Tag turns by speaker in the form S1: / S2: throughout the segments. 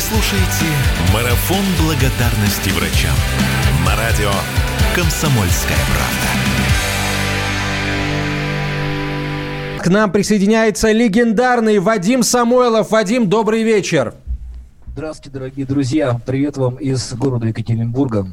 S1: Вы слушаете «Марафон благодарности врачам» на радио «Комсомольская правда».
S2: К нам присоединяется легендарный Вадим Самойлов. Вадим, добрый вечер.
S3: Здравствуйте, дорогие друзья. Привет вам из города Екатеринбурга.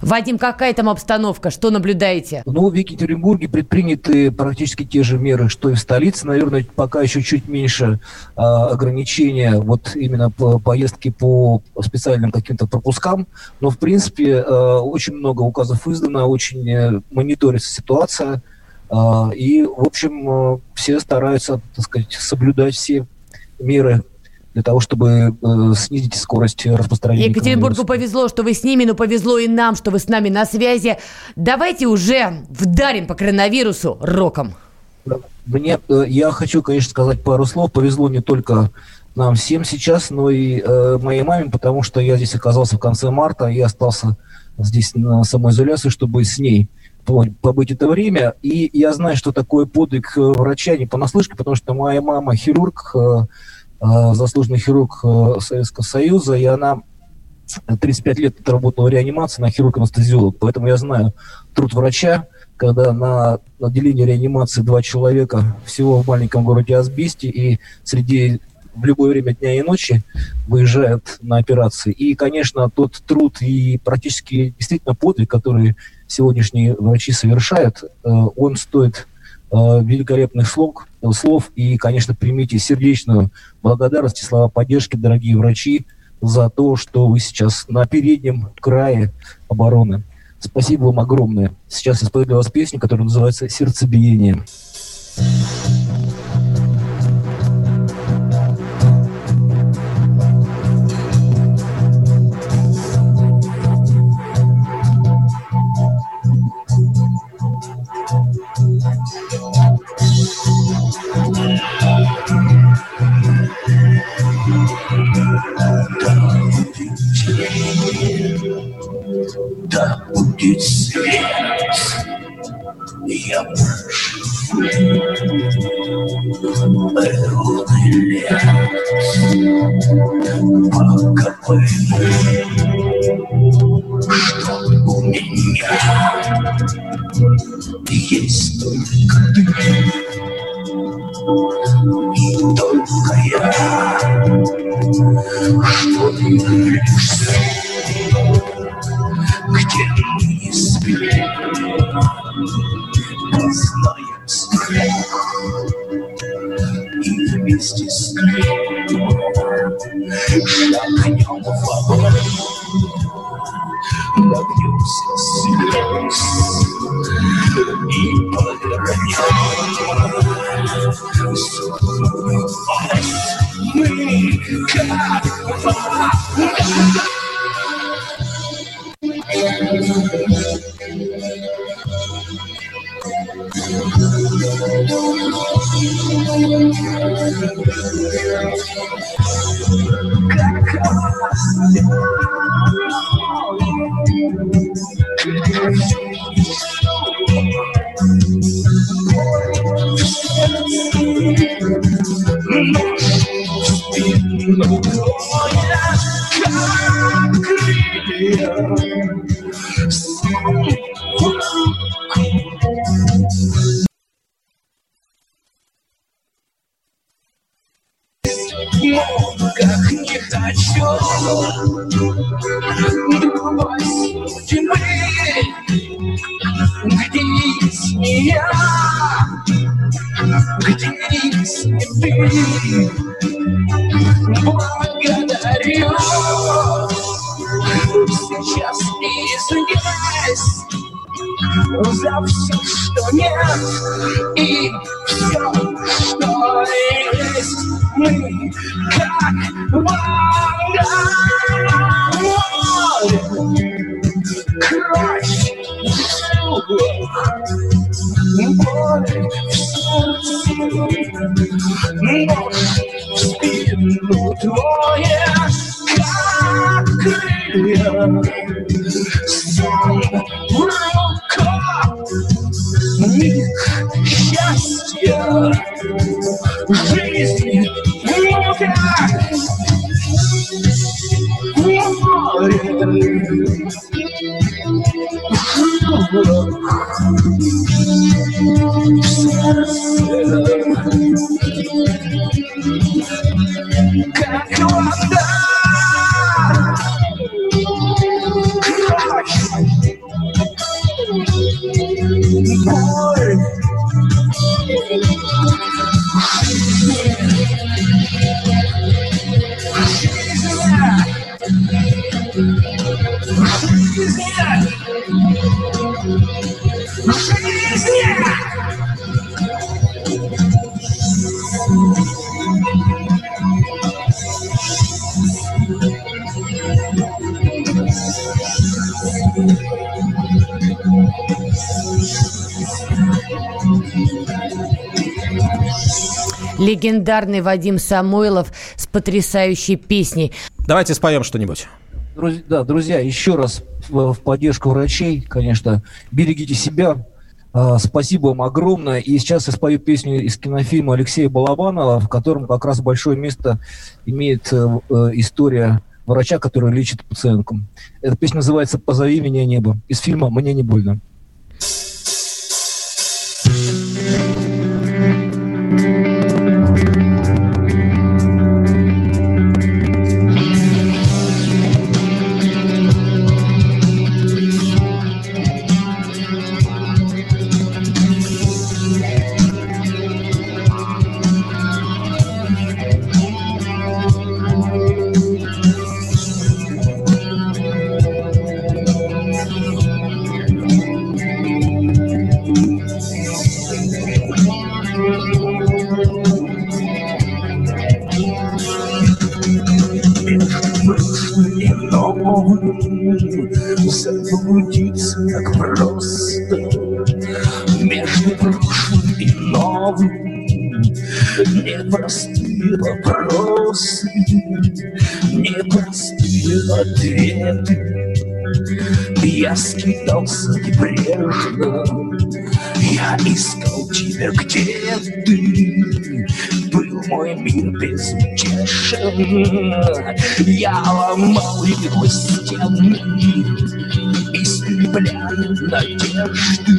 S4: Вадим, какая там обстановка? Что наблюдаете?
S3: Ну, в Екатеринбурге предприняты практически те же меры, что и в столице. Наверное, пока еще чуть меньше э, ограничения вот именно по поездки по специальным каким-то пропускам. Но, в принципе, э, очень много указов издано, очень э, мониторится ситуация. Э, и, в общем, э, все стараются, так сказать, соблюдать все меры для того, чтобы э, снизить скорость распространения.
S4: Екатеринбургу повезло, что вы с ними, но повезло и нам, что вы с нами на связи. Давайте уже вдарим по коронавирусу роком.
S3: Мне, э, я хочу, конечно, сказать пару слов. Повезло не только нам всем сейчас, но и э, моей маме, потому что я здесь оказался в конце марта, и остался здесь на самоизоляции, чтобы с ней побыть это время. И я знаю, что такое подвиг э, врача не понаслышке, потому что моя мама хирург, э, заслуженный хирург э, Советского Союза, и она 35 лет отработала в реанимации на хирург-анестезиолог, поэтому я знаю труд врача, когда на отделении реанимации два человека всего в маленьком городе Асбесте, и среди в любое время дня и ночи выезжают на операции. И, конечно, тот труд и практически действительно подвиг, который сегодняшние врачи совершают, э, он стоит Э, великолепных слов, слов и, конечно, примите сердечную благодарность и слова поддержки, дорогие врачи, за то, что вы сейчас на переднем крае обороны. Спасибо вам огромное. Сейчас я спою для вас песню, которая называется «Сердцебиение». Да будет свет, я прошу ровный лес, пока пойму, что у меня есть только ты и только я, что ты влюбишься, где мы не спим, познаем страх и вместе с ним шагнем в огонь, нагнемся слез и повернем. Мы как как Благодарю сейчас извиняюсь за все, что нет, и все, что есть мы, как волна Кровь, боль в сердце, 너의 가그리야 울컥 미크샤스야 리스니 우가 우머리 Боль
S4: Легендарный Вадим Самойлов с потрясающей песней.
S2: Давайте споем что-нибудь.
S5: Друзья, да, друзья, еще раз в, поддержку врачей, конечно, берегите себя. А, спасибо вам огромное. И сейчас я спою песню из кинофильма Алексея Балабанова, в котором как раз большое место имеет э, э, история врача, который лечит пациентку. Эта песня называется «Позови меня небо» из фильма «Мне не больно».
S3: Заблудиться так просто. Между прошлым и новым Непростые вопросы Непростые ответы. Я скитался небрежно Я искал тебя, где ты? Был мой мир безутешен Я ломал его стены Истребляя надежды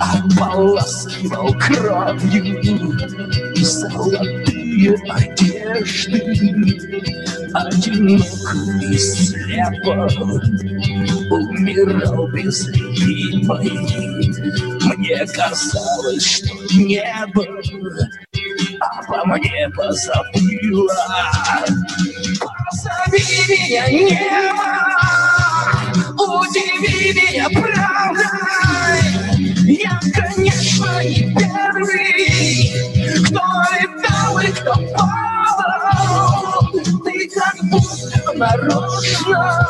S3: Ополаскивал кровью Золотые одежды. Одинок и слепо Умирал без любимой. Мне казалось, что небо Обо мне позабыло Позови меня, небо Удиви меня правдой Я, конечно, не первый Кто летал и кто падал. Ты как будто нарочно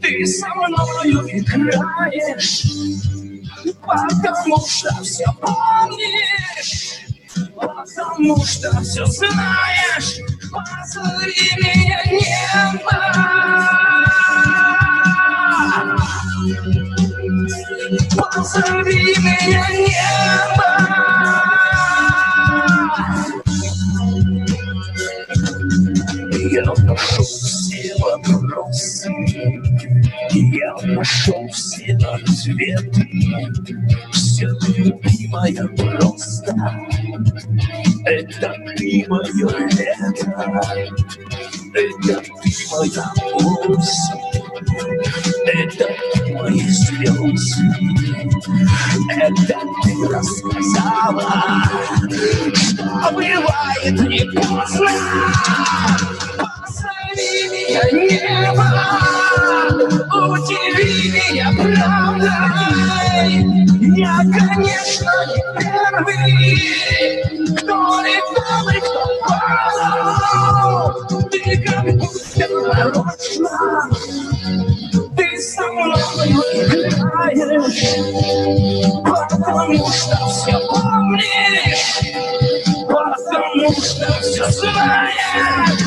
S3: Ты со мною играешь Потому что все помнишь Потому что все знаешь. Позови меня небо Позови меня небо. Я нашел все вопросы. Я нашел все ответы. Все любимая просто. Это ты мое лето. Это ты моя осень. Это слезы Это ты рассказала Что бывает не поздно. Позови меня небо Потому что все помнишь. Потому что все знаешь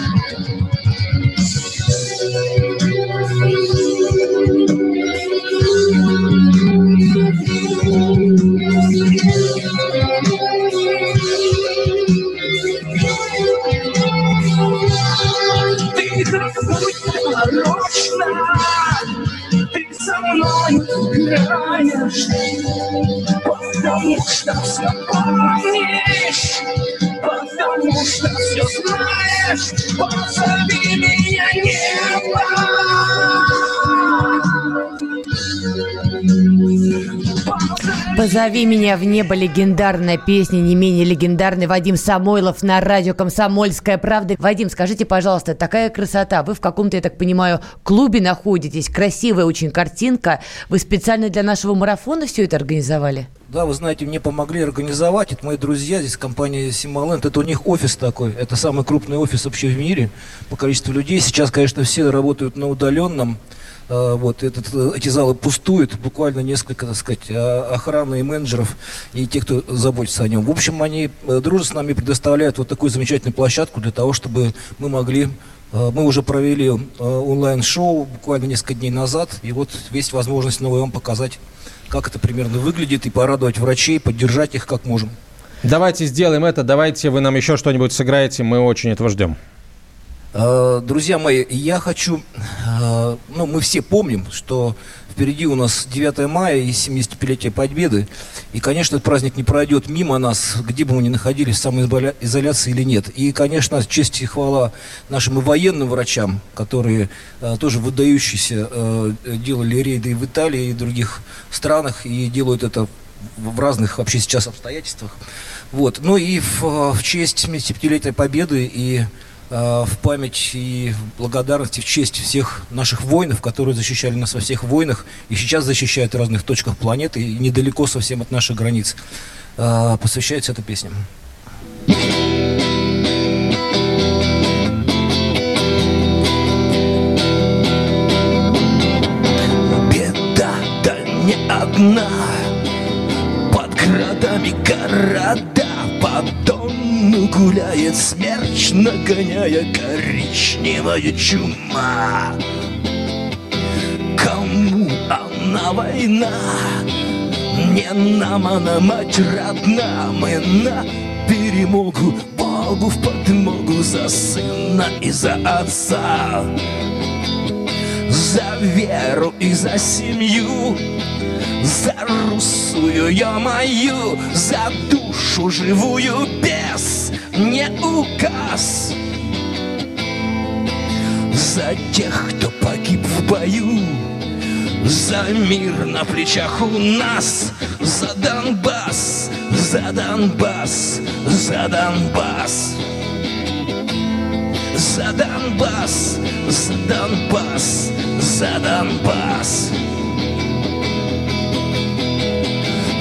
S3: играешь, потому что все помнишь, потому что все знаешь, позови меня небо.
S4: Позови меня в небо легендарная песня, не менее легендарный Вадим Самойлов на радио «Комсомольская правда». Вадим, скажите, пожалуйста, такая красота. Вы в каком-то, я так понимаю, клубе находитесь. Красивая очень картинка. Вы специально для нашего марафона все это организовали?
S5: Да, вы знаете, мне помогли организовать. Это мои друзья здесь, компания Симоленд. Это у них офис такой. Это самый крупный офис вообще в мире по количеству людей. Сейчас, конечно, все работают на удаленном. А, вот, этот, эти залы пустуют, буквально несколько, так сказать, а, охраны и менеджеров, и те, кто заботится о нем. В общем, они э, дружно с нами предоставляют вот такую замечательную площадку для того, чтобы мы могли э, мы уже провели э, онлайн-шоу буквально несколько дней назад, и вот есть возможность новую вам показать, как это примерно выглядит, и порадовать врачей, поддержать их как можем.
S2: Давайте сделаем это, давайте вы нам еще что-нибудь сыграете, мы очень этого ждем.
S5: Э, друзья мои, я хочу, э, ну, мы все помним, что впереди у нас 9 мая и 75-летие Победы. И, конечно, этот праздник не пройдет мимо нас, где бы мы ни находились, в самоизоляции или нет. И, конечно, честь и хвала нашим и военным врачам, которые э, тоже выдающиеся делали рейды в Италии, и других странах, и делают это в разных вообще сейчас обстоятельствах. Вот. Ну и в, в честь 75-летия Победы и в память и благодарности в честь всех наших воинов, которые защищали нас во всех войнах и сейчас защищают в разных точках планеты и недалеко совсем от наших границ. Э, посвящается эта песня.
S3: Беда, да не одна Под градами города Под Донну гуляет смерч, нагоняя коричневая чума. Кому она война? Не нам она, мать родна, мы на перемогу Богу в подмогу за сына и за отца За веру и за семью За русую я мою, за душу живую без не указ За тех, кто погиб в бою За мир на плечах у нас За Донбасс, за Донбасс, за Донбасс. За Донбасс, за Донбасс, за Донбасс.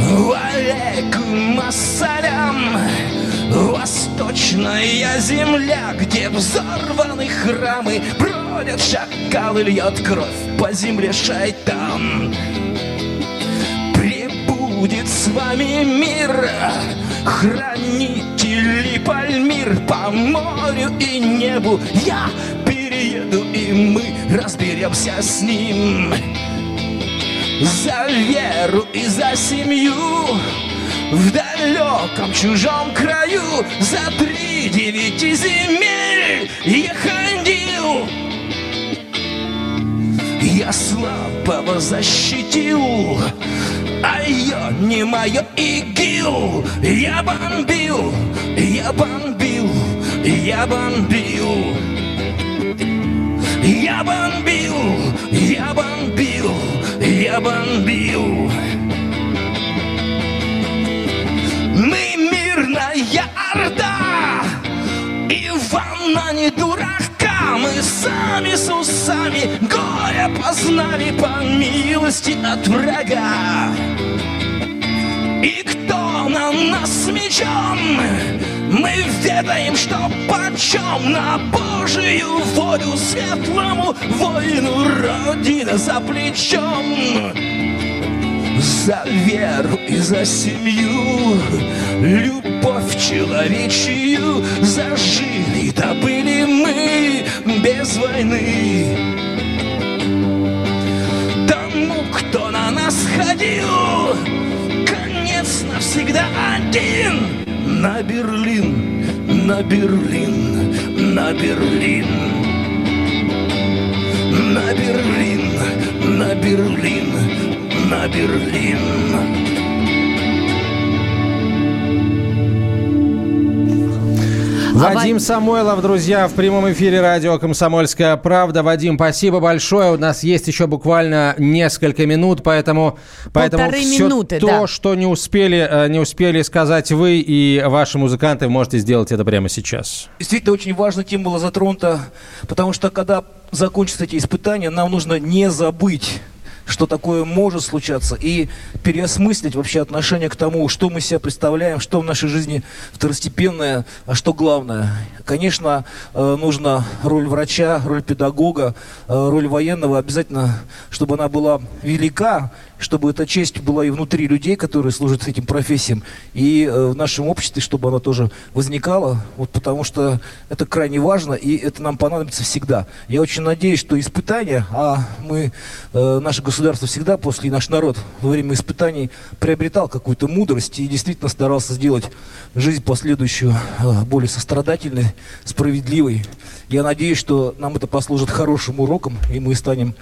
S3: Алейкум ассалям Восточная земля, где взорваны храмы Бродят шакалы, льет кровь по земле шайтан. Прибудет с вами мир Хранители Пальмир по морю и небу. Я перееду, и мы разберемся с ним. За веру и за семью В далеком чужом краю За три девяти земель я ходил. Я слабого защитил а ее не мое ИГИЛ. Я бомбил, я бомбил, я бомбил. Я бомбил, я бомбил я бомбил. Ивана не дурака, мы сами с усами горе познали по милости от врага. И кто на нас мечом, мы ведаем, что почем на Божию волю светлому воину Родина за плечом. За веру и за семью, любовь человечью зажили, добыли мы без войны. Тому, кто на нас ходил, конец навсегда один на Берлин, на Берлин, на Берлин. на Берлин, на Берлин, на Берлин.
S2: Вадим Самойлов, друзья, в прямом эфире радио «Комсомольская правда». Вадим, спасибо большое. У нас есть еще буквально несколько минут, поэтому, поэтому все
S4: минуты,
S2: то,
S4: да.
S2: что не успели, э, не успели сказать вы и ваши музыканты, можете сделать это прямо сейчас.
S5: Действительно, очень важная тема была затронута, потому что когда закончатся эти испытания, нам нужно не забыть что такое может случаться, и переосмыслить вообще отношение к тому, что мы себя представляем, что в нашей жизни второстепенное, а что главное. Конечно, э, нужна роль врача, роль педагога, э, роль военного, обязательно, чтобы она была велика, чтобы эта честь была и внутри людей, которые служат этим профессиям, и э, в нашем обществе, чтобы она тоже возникала, вот потому что это крайне важно, и это нам понадобится всегда. Я очень надеюсь, что испытания, а мы, э, наше государство всегда после, наш народ во время испытаний приобретал какую-то мудрость и действительно старался сделать жизнь последующую э, более сострадательной, справедливой. Я надеюсь, что нам это послужит хорошим уроком, и мы станем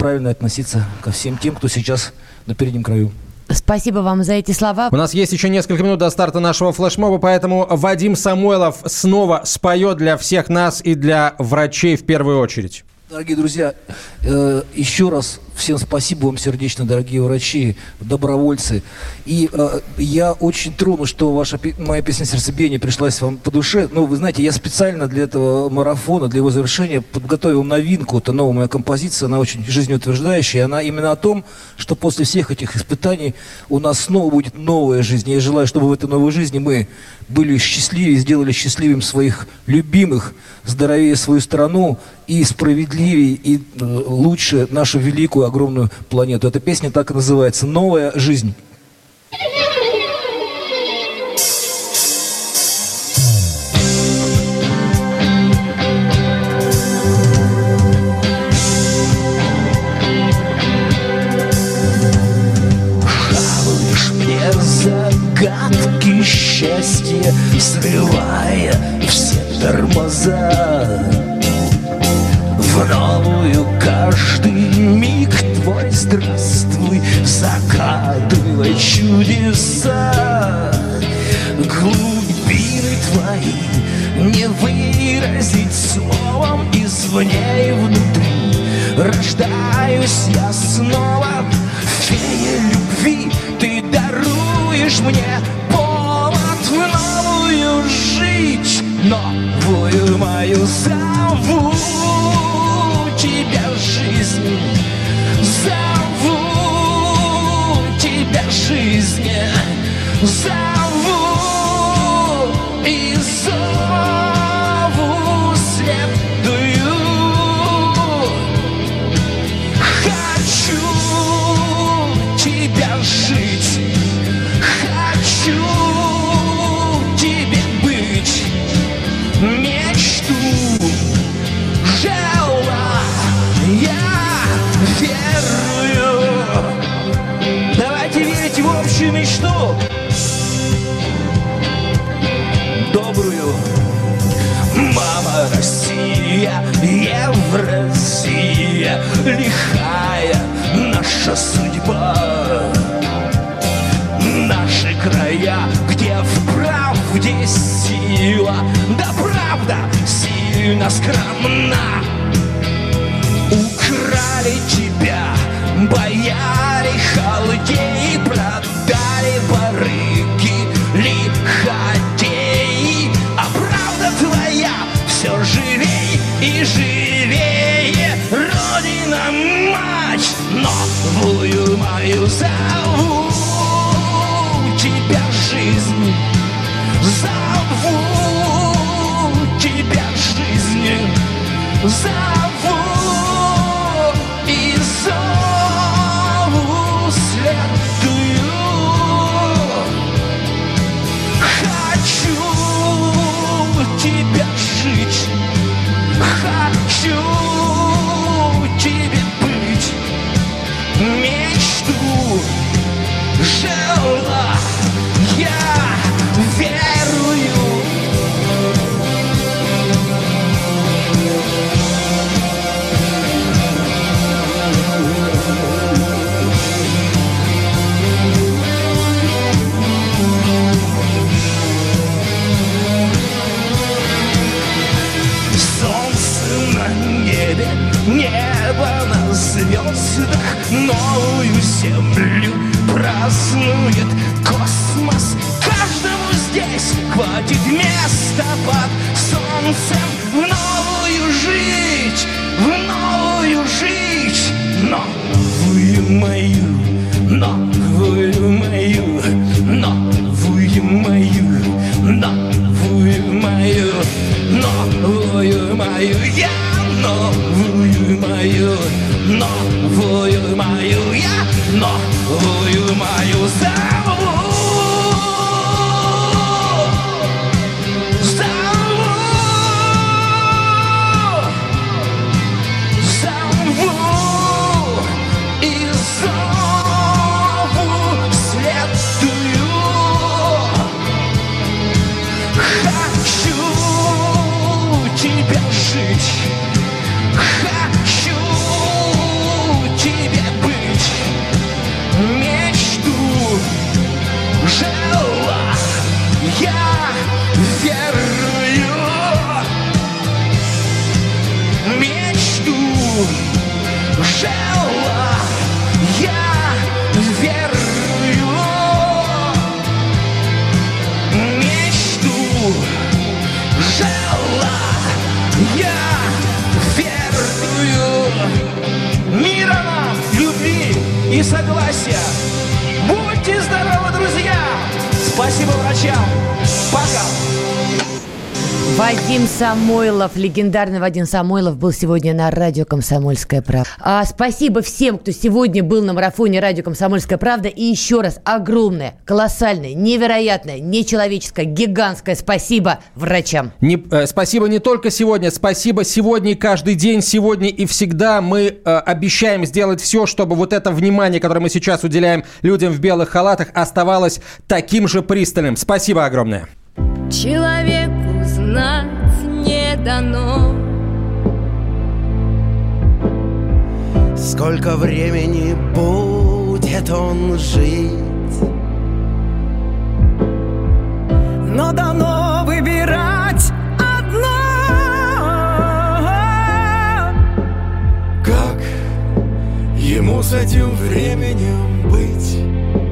S5: правильно относиться ко всем тем, кто сейчас на переднем краю.
S4: Спасибо вам за эти слова.
S2: У нас есть еще несколько минут до старта нашего флешмоба, поэтому Вадим Самойлов снова споет для всех нас и для врачей в первую очередь.
S5: Дорогие друзья, э, еще раз всем спасибо вам сердечно, дорогие врачи, добровольцы. И э, я очень тронут, что ваша моя песня «Сердцебиение» пришлась вам по душе. Ну, вы знаете, я специально для этого марафона, для его завершения подготовил новинку. Это новая моя композиция, она очень жизнеутверждающая. Она именно о том, что после всех этих испытаний у нас снова будет новая жизнь. Я желаю, чтобы в этой новой жизни мы были счастливее, сделали счастливым своих любимых, здоровее свою страну и справедливее, и э, лучше нашу великую, огромную планету. Эта песня так и называется «Новая жизнь».
S3: Чудеса. Глубины твои не выразить словом Извне и внутри. Рождаюсь я снова. Фея любви, ты даруешь мне повод в новую жить. Новую мою зову. Тебя жизнь Зову
S4: Вадим Самойлов, легендарный Вадим Самойлов был сегодня на радио «Комсомольская правда». А, спасибо всем, кто сегодня был на марафоне радио «Комсомольская правда». И еще раз огромное, колоссальное, невероятное, нечеловеческое, гигантское спасибо врачам.
S2: Не, э, спасибо не только сегодня, спасибо сегодня и каждый день, сегодня и всегда. Мы э, обещаем сделать все, чтобы вот это внимание, которое мы сейчас уделяем людям в белых халатах, оставалось таким же пристальным. Спасибо огромное.
S6: Человеку знать дано.
S7: Сколько времени будет он жить? Но дано выбирать одно. Как ему с этим временем быть?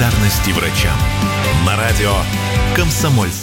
S1: Благодарности врачам» на радио «Комсомольская».